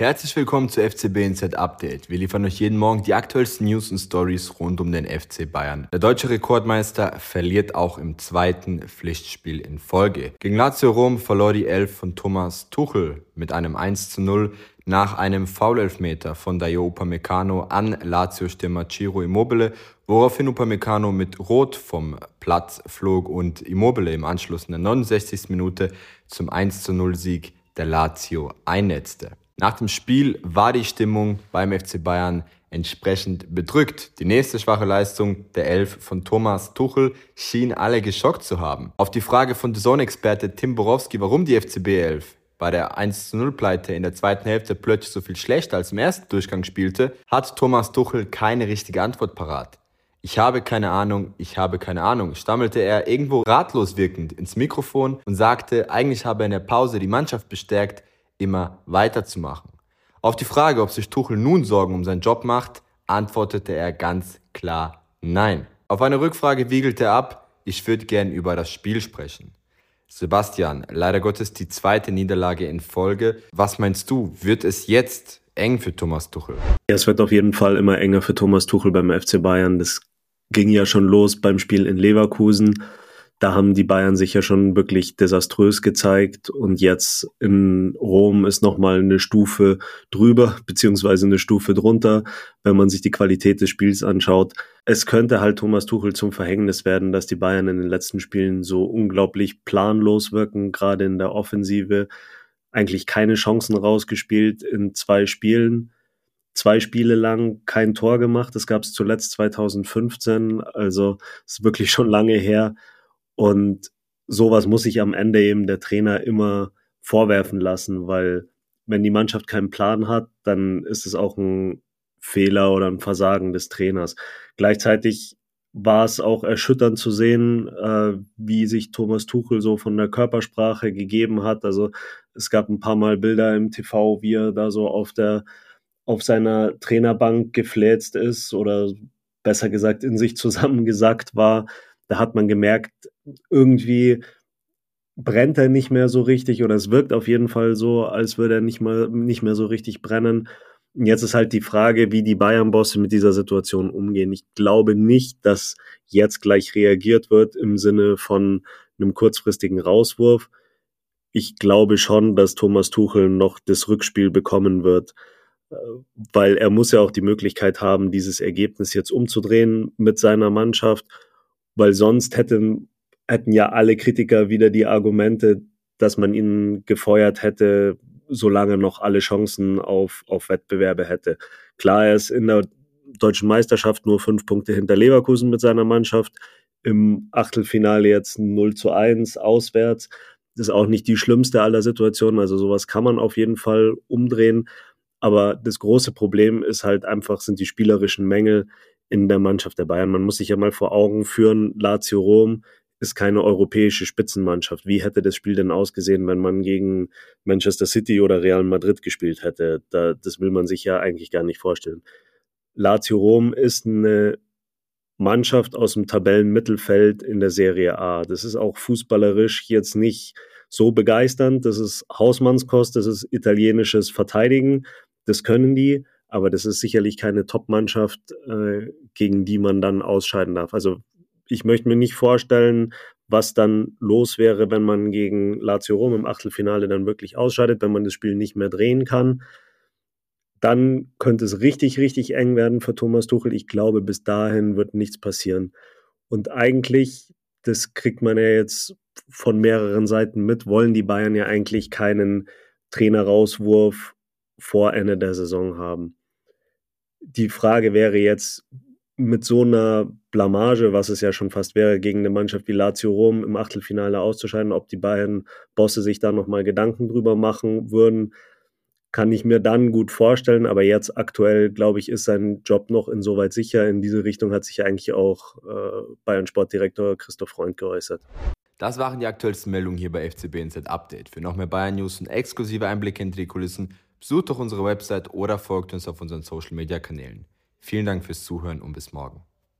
Herzlich willkommen zu FCB Insight Update. Wir liefern euch jeden Morgen die aktuellsten News und Stories rund um den FC Bayern. Der deutsche Rekordmeister verliert auch im zweiten Pflichtspiel in Folge. Gegen Lazio Rom verlor die Elf von Thomas Tuchel mit einem 1 zu 0 nach einem Foulelfmeter von Dayo Upamecano an Lazio-Stürmer Ciro Immobile, woraufhin Upamecano mit Rot vom Platz flog und Immobile im Anschluss in der 69. Minute zum 1 zu 0 Sieg der Lazio einnetzte. Nach dem Spiel war die Stimmung beim FC Bayern entsprechend bedrückt. Die nächste schwache Leistung der Elf von Thomas Tuchel schien alle geschockt zu haben. Auf die Frage von The Zone-Experte Tim Borowski, warum die FCB 11 bei der 1-0-Pleite in der zweiten Hälfte plötzlich so viel schlechter als im ersten Durchgang spielte, hat Thomas Tuchel keine richtige Antwort parat. Ich habe keine Ahnung, ich habe keine Ahnung, stammelte er irgendwo ratlos wirkend ins Mikrofon und sagte, eigentlich habe er in der Pause die Mannschaft bestärkt, immer weiterzumachen. Auf die Frage, ob sich Tuchel nun Sorgen um seinen Job macht, antwortete er ganz klar Nein. Auf eine Rückfrage wiegelte er ab, ich würde gern über das Spiel sprechen. Sebastian, leider Gottes die zweite Niederlage in Folge. Was meinst du, wird es jetzt eng für Thomas Tuchel? Ja, es wird auf jeden Fall immer enger für Thomas Tuchel beim FC Bayern. Das ging ja schon los beim Spiel in Leverkusen da haben die Bayern sich ja schon wirklich desaströs gezeigt und jetzt in Rom ist nochmal eine Stufe drüber, beziehungsweise eine Stufe drunter, wenn man sich die Qualität des Spiels anschaut. Es könnte halt Thomas Tuchel zum Verhängnis werden, dass die Bayern in den letzten Spielen so unglaublich planlos wirken, gerade in der Offensive. Eigentlich keine Chancen rausgespielt in zwei Spielen zwei Spiele lang kein Tor gemacht. Das gab es zuletzt 2015, also ist wirklich schon lange her. Und sowas muss sich am Ende eben der Trainer immer vorwerfen lassen, weil wenn die Mannschaft keinen Plan hat, dann ist es auch ein Fehler oder ein Versagen des Trainers. Gleichzeitig war es auch erschütternd zu sehen, äh, wie sich Thomas Tuchel so von der Körpersprache gegeben hat. Also es gab ein paar Mal Bilder im TV, wie er da so auf der auf seiner Trainerbank gefläzt ist oder besser gesagt in sich zusammengesackt war da hat man gemerkt, irgendwie brennt er nicht mehr so richtig oder es wirkt auf jeden Fall so, als würde er nicht mal nicht mehr so richtig brennen. Jetzt ist halt die Frage, wie die Bayern-Bosse mit dieser Situation umgehen. Ich glaube nicht, dass jetzt gleich reagiert wird im Sinne von einem kurzfristigen Rauswurf. Ich glaube schon, dass Thomas Tuchel noch das Rückspiel bekommen wird, äh, weil er muss ja auch die Möglichkeit haben, dieses Ergebnis jetzt umzudrehen mit seiner Mannschaft weil sonst hätten, hätten ja alle Kritiker wieder die Argumente, dass man ihn gefeuert hätte, solange noch alle Chancen auf, auf Wettbewerbe hätte. Klar, er ist in der deutschen Meisterschaft nur fünf Punkte hinter Leverkusen mit seiner Mannschaft. Im Achtelfinale jetzt 0 zu 1 auswärts. Das ist auch nicht die schlimmste aller Situationen. Also sowas kann man auf jeden Fall umdrehen. Aber das große Problem ist halt einfach, sind die spielerischen Mängel in der Mannschaft der Bayern. Man muss sich ja mal vor Augen führen, Lazio Rom ist keine europäische Spitzenmannschaft. Wie hätte das Spiel denn ausgesehen, wenn man gegen Manchester City oder Real Madrid gespielt hätte? Da, das will man sich ja eigentlich gar nicht vorstellen. Lazio Rom ist eine Mannschaft aus dem Tabellenmittelfeld in der Serie A. Das ist auch fußballerisch jetzt nicht so begeisternd. Das ist Hausmannskost, das ist italienisches Verteidigen. Das können die aber das ist sicherlich keine Top-Mannschaft, äh, gegen die man dann ausscheiden darf. Also ich möchte mir nicht vorstellen, was dann los wäre, wenn man gegen Lazio Rom im Achtelfinale dann wirklich ausscheidet, wenn man das Spiel nicht mehr drehen kann. Dann könnte es richtig, richtig eng werden für Thomas Tuchel. Ich glaube, bis dahin wird nichts passieren. Und eigentlich, das kriegt man ja jetzt von mehreren Seiten mit, wollen die Bayern ja eigentlich keinen Trainerauswurf vor Ende der Saison haben die Frage wäre jetzt mit so einer Blamage, was es ja schon fast wäre, gegen eine Mannschaft wie Lazio Rom im Achtelfinale auszuscheiden, ob die beiden Bosse sich da nochmal Gedanken drüber machen würden, kann ich mir dann gut vorstellen. Aber jetzt aktuell, glaube ich, ist sein Job noch insoweit sicher. In diese Richtung hat sich eigentlich auch äh, Bayern Sportdirektor Christoph Freund geäußert. Das waren die aktuellsten Meldungen hier bei FCB Insight Update. Für noch mehr Bayern News und exklusive Einblicke hinter die Kulissen Besucht doch unsere Website oder folgt uns auf unseren Social Media Kanälen. Vielen Dank fürs Zuhören und bis morgen.